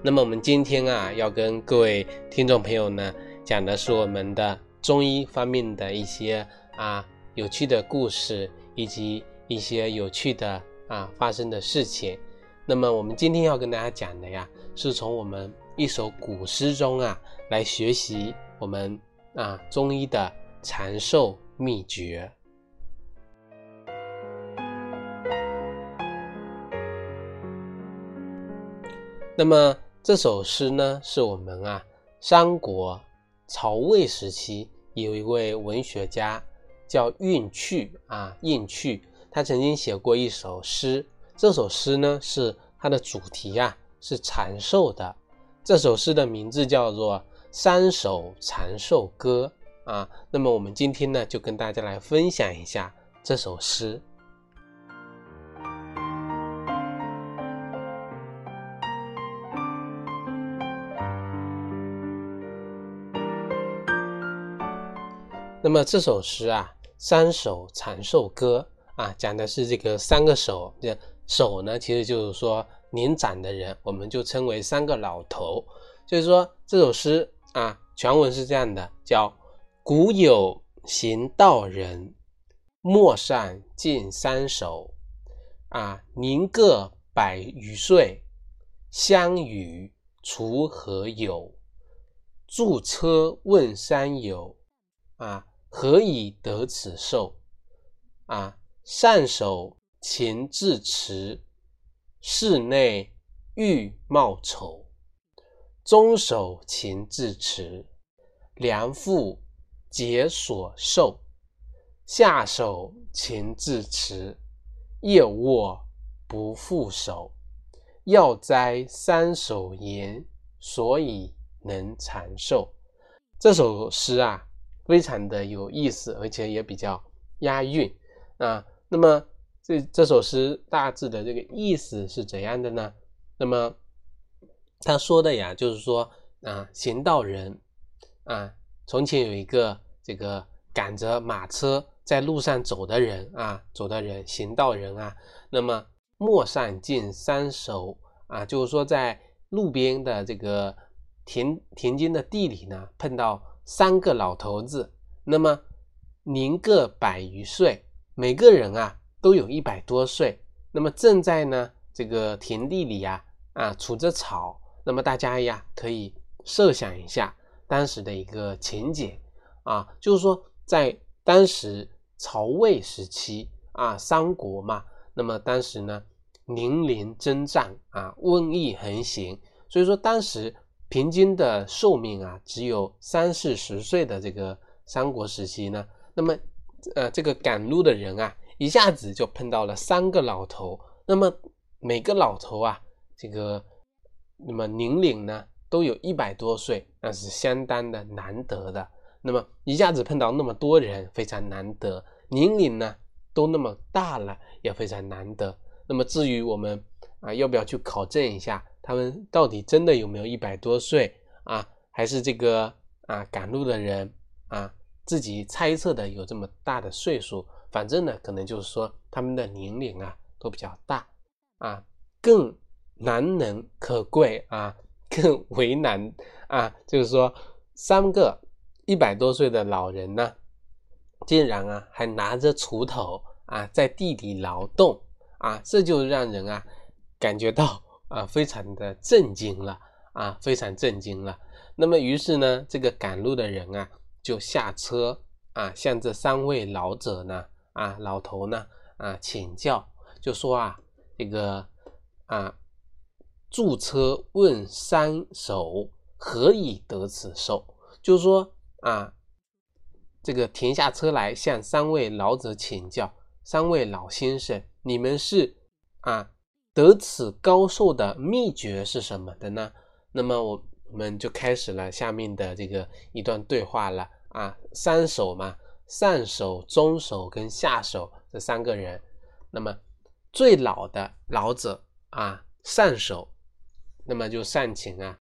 那么我们今天啊，要跟各位听众朋友呢讲的是我们的中医方面的一些啊有趣的故事，以及一些有趣的啊发生的事情。那么我们今天要跟大家讲的呀，是从我们一首古诗中啊来学习我们啊中医的长寿秘诀。那么。这首诗呢，是我们啊三国曹魏时期有一位文学家叫运去啊应去，他曾经写过一首诗。这首诗呢，是它的主题啊是长寿的。这首诗的名字叫做《三首长寿歌》啊。那么我们今天呢，就跟大家来分享一下这首诗。那么这首诗啊，《三首长寿歌》啊，讲的是这个三个手。这手呢，其实就是说年长的人，我们就称为三个老头。就是说这首诗啊，全文是这样的：叫古有行道人，陌上近三首。啊，年各百余岁，相与除何友？驻车问山友，啊。何以得此寿？啊，上手勤自持，室内欲貌丑；中手勤自持，良妇解所受；下手勤自持，夜卧不复手。要栽三手言，所以能长寿。这首诗啊。非常的有意思，而且也比较押韵啊。那么这这首诗大致的这个意思是怎样的呢？那么他说的呀，就是说啊，行道人啊，从前有一个这个赶着马车在路上走的人啊，走的人行道人啊。那么陌上见三首啊，就是说在路边的这个田田间的地里呢，碰到。三个老头子，那么年各百余岁，每个人啊都有一百多岁，那么正在呢这个田地里呀啊除着草，那么大家呀可以设想一下当时的一个情景啊，就是说在当时曹魏时期啊三国嘛，那么当时呢年龄征战啊瘟疫横行，所以说当时。平均的寿命啊，只有三四十岁的这个三国时期呢，那么，呃，这个赶路的人啊，一下子就碰到了三个老头，那么每个老头啊，这个，那么年龄呢，都有一百多岁，那是相当的难得的。那么一下子碰到那么多人，非常难得，年龄呢都那么大了，也非常难得。那么至于我们啊，要不要去考证一下？他们到底真的有没有一百多岁啊？还是这个啊赶路的人啊自己猜测的有这么大的岁数？反正呢，可能就是说他们的年龄啊都比较大啊，更难能可贵啊，更为难啊，就是说三个一百多岁的老人呢，竟然啊还拿着锄头啊在地里劳动啊，这就让人啊感觉到。啊，非常的震惊了啊，非常震惊了。那么，于是呢，这个赶路的人啊，就下车啊，向这三位老者呢，啊，老头呢，啊，请教，就说啊，这个啊，驻车问三首，何以得此寿？就是说啊，这个停下车来向三位老者请教，三位老先生，你们是啊？得此高寿的秘诀是什么的呢？那么我我们就开始了下面的这个一段对话了啊，三首嘛，上首、中首跟下手这三个人，那么最老的老者啊，上手，那么就上前啊，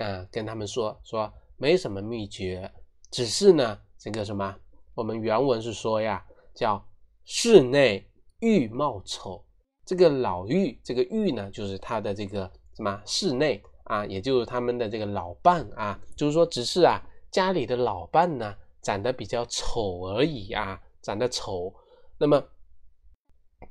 啊，跟他们说说没什么秘诀，只是呢，这个什么，我们原文是说呀，叫室内玉貌丑，这个老妪，这个妪呢，就是他的这个什么室内。啊，也就是他们的这个老伴啊，就是说，只是啊，家里的老伴呢，长得比较丑而已啊，长得丑。那么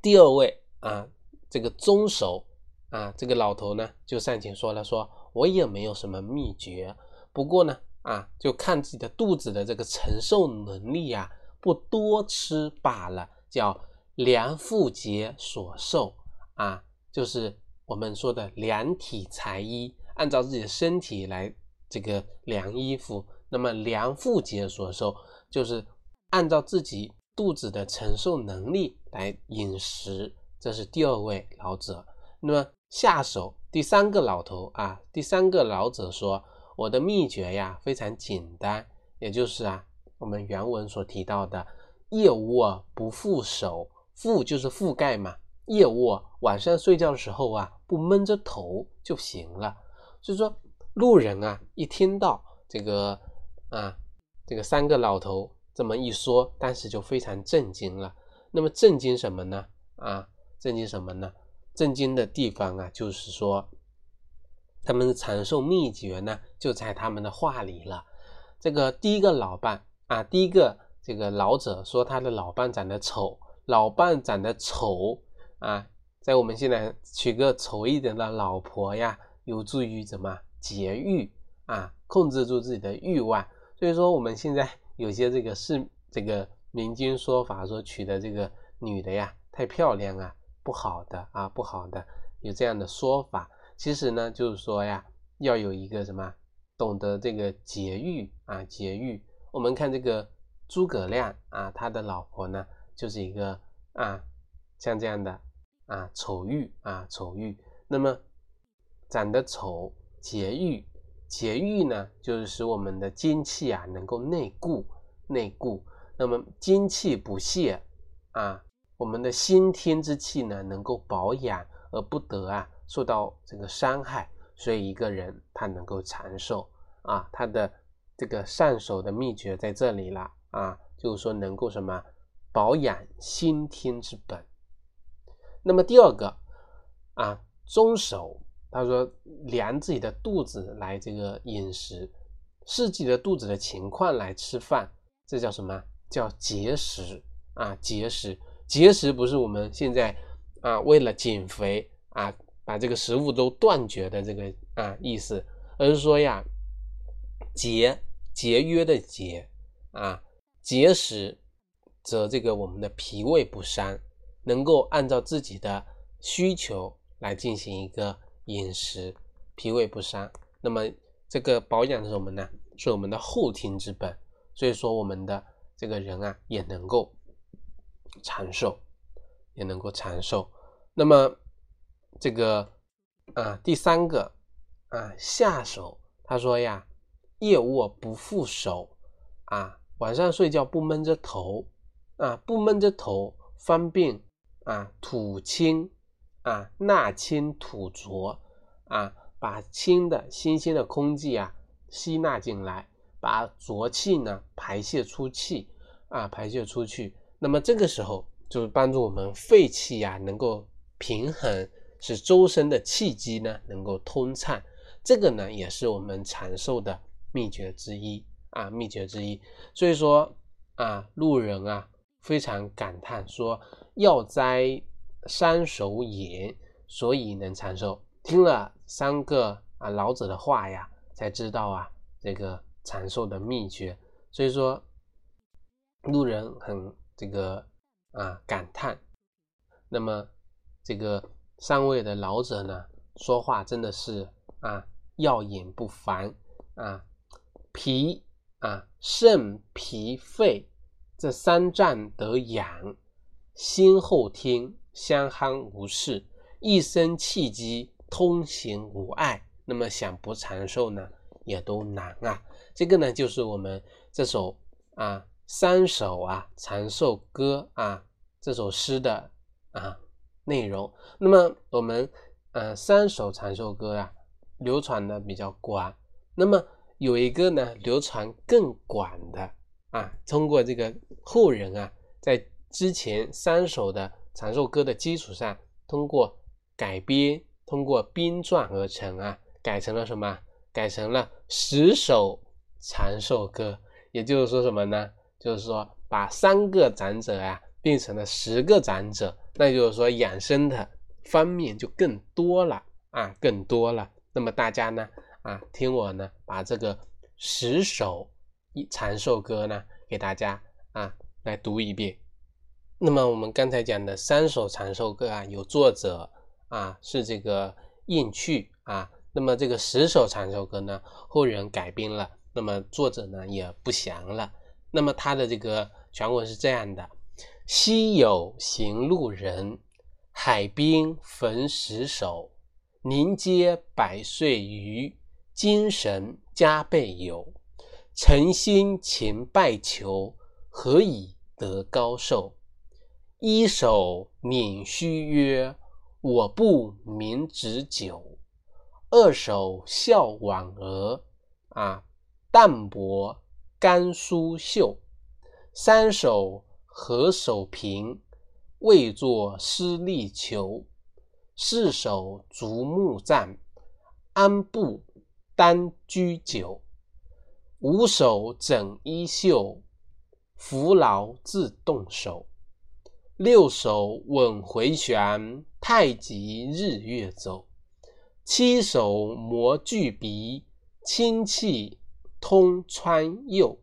第二位啊，这个中手啊，这个老头呢，就上前说了，说我也没有什么秘诀，不过呢，啊，就看自己的肚子的这个承受能力啊，不多吃罢了，叫量腹节所受啊，就是我们说的量体裁衣。按照自己的身体来这个量衣服，那么量腹节所受，就是按照自己肚子的承受能力来饮食。这是第二位老者。那么下手第三个老头啊，第三个老者说：“我的秘诀呀非常简单，也就是啊，我们原文所提到的夜卧不覆手，覆就是覆盖嘛。腋卧晚上睡觉的时候啊，不闷着头就行了。”所以说，路人啊，一听到这个啊，这个三个老头这么一说，当时就非常震惊了。那么震惊什么呢？啊，震惊什么呢？震惊的地方啊，就是说，他们的长寿秘诀呢，就在他们的话里了。这个第一个老伴啊，第一个这个老者说他的老伴长得丑，老伴长得丑啊，在我们现在娶个丑一点的老婆呀。有助于怎么节欲啊？控制住自己的欲望。所以说，我们现在有些这个是这个民间说法，说娶的这个女的呀太漂亮啊，不好的啊，不好的，有这样的说法。其实呢，就是说呀，要有一个什么，懂得这个节欲啊，节欲。我们看这个诸葛亮啊，他的老婆呢，就是一个啊，像这样的啊，丑玉啊，丑玉。那么。长得丑，节欲，节欲呢，就是使我们的精气啊能够内固，内固。那么精气不泄啊，我们的先天之气呢能够保养而不得啊受到这个伤害，所以一个人他能够长寿啊，他的这个上手的秘诀在这里了啊，就是说能够什么保养先天之本。那么第二个啊，中手。他说：“量自己的肚子来这个饮食，视自己的肚子的情况来吃饭，这叫什么？叫节食啊！节食，节食不是我们现在啊为了减肥啊把这个食物都断绝的这个啊意思，而是说呀，节节约的节啊，节食则这个我们的脾胃不伤，能够按照自己的需求来进行一个。”饮食，脾胃不伤，那么这个保养是什么呢？是我们的后天之本，所以说我们的这个人啊也能够长寿，也能够长寿。那么这个啊第三个啊下手，他说呀，夜卧不覆手啊，晚上睡觉不闷着头啊，不闷着头方便啊土清。啊，纳清吐浊啊，把清的新鲜的空气啊吸纳进来，把浊气呢排泄出气啊，排泄出去。那么这个时候就是帮助我们肺气呀能够平衡，使周身的气机呢能够通畅。这个呢也是我们长寿的秘诀之一啊，秘诀之一。所以说啊，路人啊非常感叹说药斋。三手也，所以能长寿。听了三个啊老者的话呀，才知道啊这个长寿的秘诀。所以说，路人很这个啊感叹。那么这个三位的老者呢，说话真的是啊耀眼不凡啊。脾啊肾脾肺这三脏得养，心后听。相憨无事，一身气机通行无碍。那么想不长寿呢，也都难啊。这个呢，就是我们这首啊三首啊长寿歌啊这首诗的啊内容。那么我们呃三首长寿歌啊流传的比较广，那么有一个呢流传更广的啊，通过这个后人啊在之前三首的长寿歌的基础上，通过改编，通过编撰而成啊，改成了什么？改成了十首长寿歌。也就是说什么呢？就是说把三个长者啊变成了十个长者，那就是说养生的方面就更多了啊，更多了。那么大家呢啊，听我呢把这个十首长寿歌呢给大家啊来读一遍。那么我们刚才讲的三首长寿歌啊，有作者啊是这个应去啊。那么这个十首长寿歌呢，后人改编了，那么作者呢也不详了。那么他的这个全文是这样的：西有行路人，海滨逢十首，临街百岁余，精神加倍有。诚心勤拜求，何以得高寿？一首捻须曰：“我不明止酒。”二首笑婉娥啊，淡泊甘苏秀。三首何守平，未作诗力求。四首竹木赞，安步单居酒。五首整衣袖，扶劳自动手。六首稳回旋，太极日月走。七首摩巨鼻，清气通川右。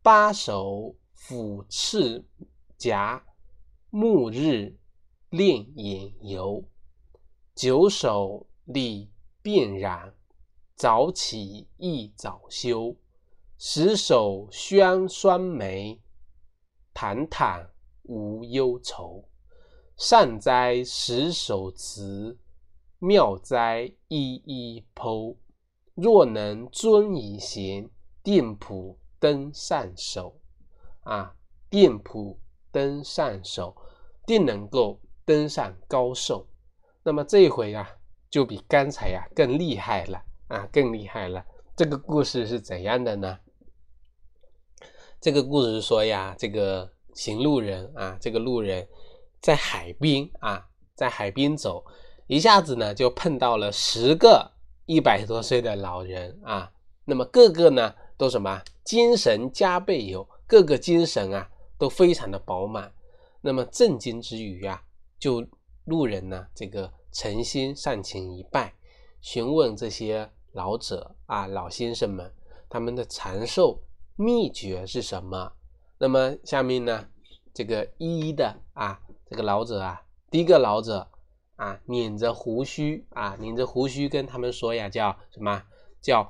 八首抚赤颊，暮日练眼游。九首理变然，早起易早休。十首宣双眉，坦坦。无忧愁，善哉十首词，妙哉一一剖。若能遵以贤，定谱登上首。啊，定谱登上首，定能够登上高寿。那么这一回啊，就比刚才呀更厉害了啊，更厉害了。这个故事是怎样的呢？这个故事说呀，这个。行路人啊，这个路人在海边啊，在海边走，一下子呢就碰到了十个一百多岁的老人啊。那么个个呢都什么精神加倍有，个个精神啊都非常的饱满。那么震惊之余啊，就路人呢这个诚心上前一拜，询问这些老者啊老先生们他们的长寿秘诀是什么。那么下面呢，这个一的啊，这个老者啊，第一个老者啊，捻着胡须啊，捻着胡须跟他们说呀，叫什么？叫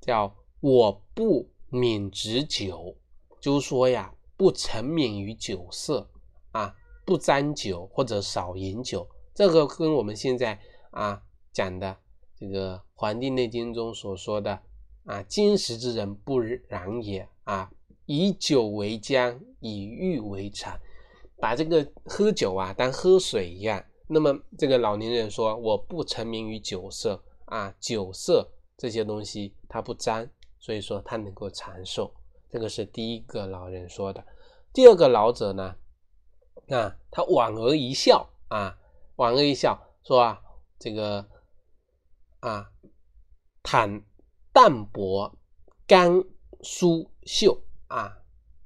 叫我不抿止酒，就说呀，不沉湎于酒色啊，不沾酒或者少饮酒。这个跟我们现在啊讲的这个《黄帝内经》中所说的啊，金石之人不然也啊。以酒为浆，以玉为常，把这个喝酒啊当喝水一样。那么这个老年人说：“我不沉迷于酒色啊，酒色这些东西他不沾，所以说他能够长寿。”这个是第一个老人说的。第二个老者呢，啊，他莞尔一笑啊，莞尔一笑说：“啊，这个啊，坦淡泊甘舒秀。”啊，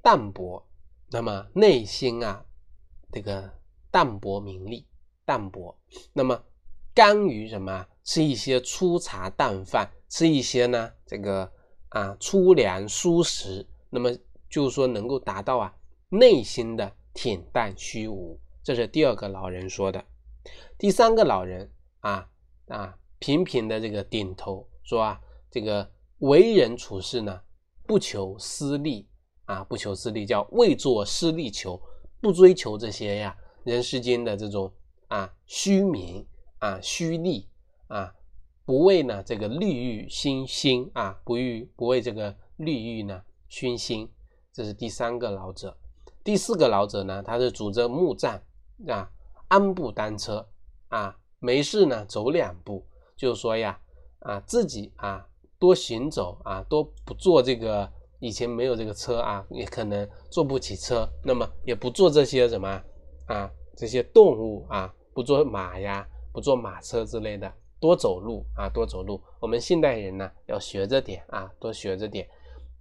淡泊，那么内心啊，这个淡泊名利，淡泊，那么甘于什么？吃一些粗茶淡饭，吃一些呢，这个啊粗粮蔬食，那么就是说能够达到啊内心的恬淡虚无。这是第二个老人说的。第三个老人啊啊频频的这个点头说啊，这个为人处事呢，不求私利。啊，不求私利，叫未作私利求，不追求这些呀，人世间的这种啊虚名啊虚利啊，不为呢这个利欲熏心啊，不欲不为这个利欲呢熏心，这是第三个老者。第四个老者呢，他是拄着木杖啊，安步单车啊，没事呢走两步，就是说呀啊自己啊多行走啊，多不坐这个以前没有这个车啊，也可能坐不起车，那么也不坐这些什么啊这些动物啊，不坐马呀，不坐马车之类的，多走路啊，多走路。我们现代人呢要学着点啊，多学着点。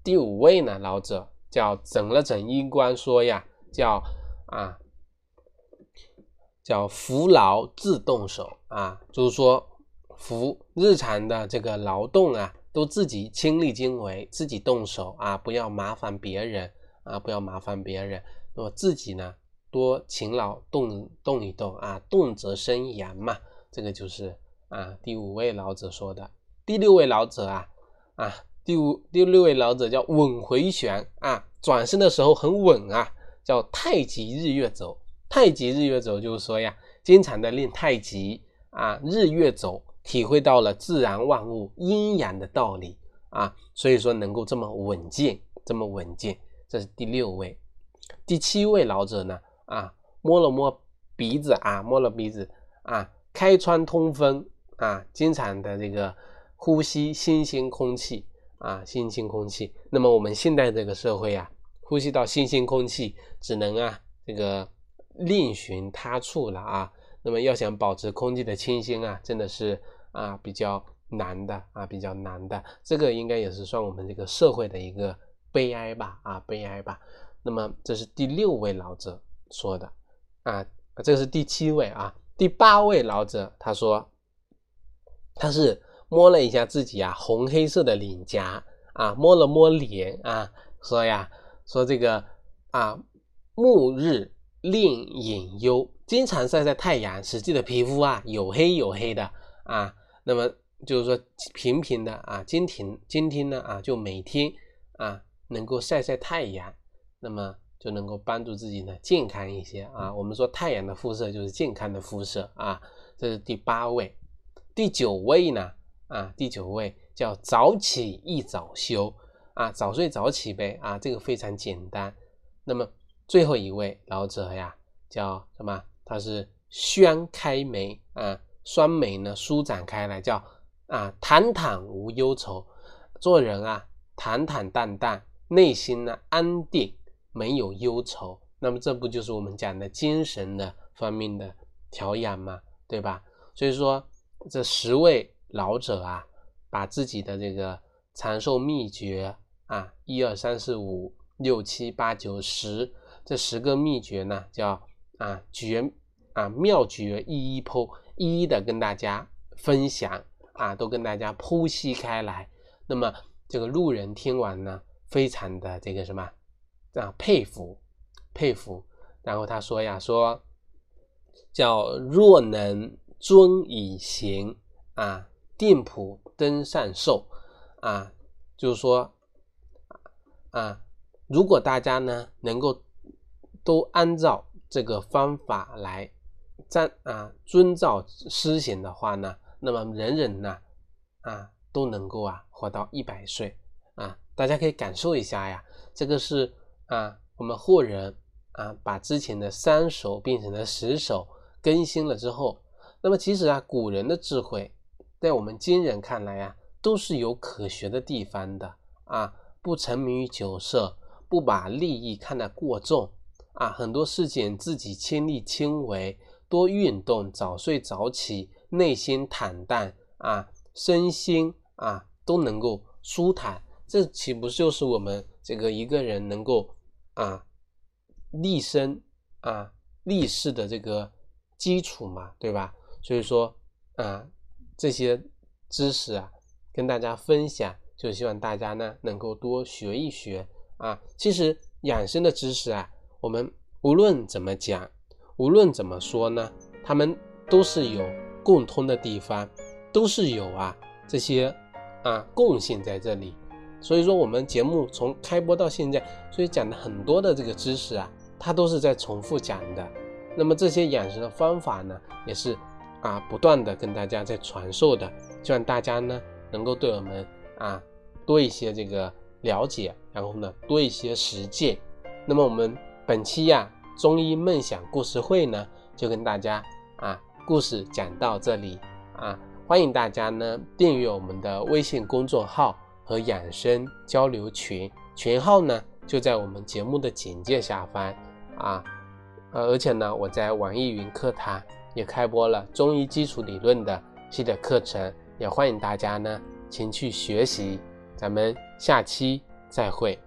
第五位呢老者。叫整了整衣冠，说呀，叫啊，叫扶劳自动手啊，就是说扶日常的这个劳动啊，都自己亲力亲为，自己动手啊，不要麻烦别人啊，不要麻烦别人，那么自己呢，多勤劳动动一动啊，动则生阳嘛，这个就是啊，第五位老者说的。第六位老者啊啊。第五、第六位老者叫稳回旋啊，转身的时候很稳啊，叫太极日月走。太极日月走就是说呀，经常的练太极啊，日月走，体会到了自然万物阴阳的道理啊，所以说能够这么稳健，这么稳健。这是第六位。第七位老者呢啊，摸了摸鼻子啊，摸了鼻子啊，开窗通风啊，经常的这个呼吸新鲜空气。啊，新鲜空气。那么我们现在这个社会啊，呼吸到新鲜空气，只能啊这个另寻他处了啊。那么要想保持空气的清新啊，真的是啊比较难的啊，比较难的。这个应该也是算我们这个社会的一个悲哀吧啊，悲哀吧。那么这是第六位老者说的啊，这是第七位啊，第八位老者他说他是。摸了一下自己啊，红黑色的脸颊啊，摸了摸脸啊，说呀，说这个啊，暮日令隐忧，经常晒晒太阳，使自己的皮肤啊黝黑黝黑的啊，那么就是说频频的啊，今天今天呢啊，就每天啊能够晒晒太阳，那么就能够帮助自己呢健康一些啊。我们说太阳的肤色就是健康的肤色啊，这是第八位，第九位呢？啊，第九位叫早起一早休啊，早睡早起呗啊，这个非常简单。那么最后一位老者呀，叫什么？他是宣开眉啊，双眉呢舒展开来，叫啊坦坦无忧愁。做人啊，坦坦荡荡，内心呢安定，没有忧愁。那么这不就是我们讲的精神的方面的调养吗？对吧？所以说这十位。老者啊，把自己的这个长寿秘诀啊，一二三四五六七八九十这十个秘诀呢，叫啊绝啊妙诀，一一剖，一一的跟大家分享啊，都跟大家剖析开来。那么这个路人听完呢，非常的这个什么啊佩服佩服。然后他说呀，说叫若能遵以行啊。定普登上寿啊，就是说啊，如果大家呢能够都按照这个方法来遵啊遵照施行的话呢，那么人人呢啊都能够啊活到一百岁啊，大家可以感受一下呀，这个是啊我们后人啊把之前的三首变成了十首更新了之后，那么其实啊古人的智慧。在我们今人看来啊，都是有可学的地方的啊！不沉迷于酒色，不把利益看得过重啊！很多事情自己亲力亲为，多运动，早睡早起，内心坦荡啊，身心啊都能够舒坦。这岂不就是我们这个一个人能够啊立身啊立世的这个基础嘛？对吧？所以说啊。这些知识啊，跟大家分享，就希望大家呢能够多学一学啊。其实养生的知识啊，我们无论怎么讲，无论怎么说呢，他们都是有共通的地方，都是有啊这些啊共性在这里。所以说，我们节目从开播到现在，所以讲的很多的这个知识啊，它都是在重复讲的。那么这些养生的方法呢，也是。啊不断的跟大家在传授的，希望大家呢能够对我们啊多一些这个了解，然后呢多一些实践。那么我们本期呀中医梦想故事会呢就跟大家啊故事讲到这里啊，欢迎大家呢订阅我们的微信公众号和养生交流群，群号呢就在我们节目的简介下方啊。呃，而且呢，我在网易云课堂也开播了中医基础理论的系列课程，也欢迎大家呢前去学习。咱们下期再会。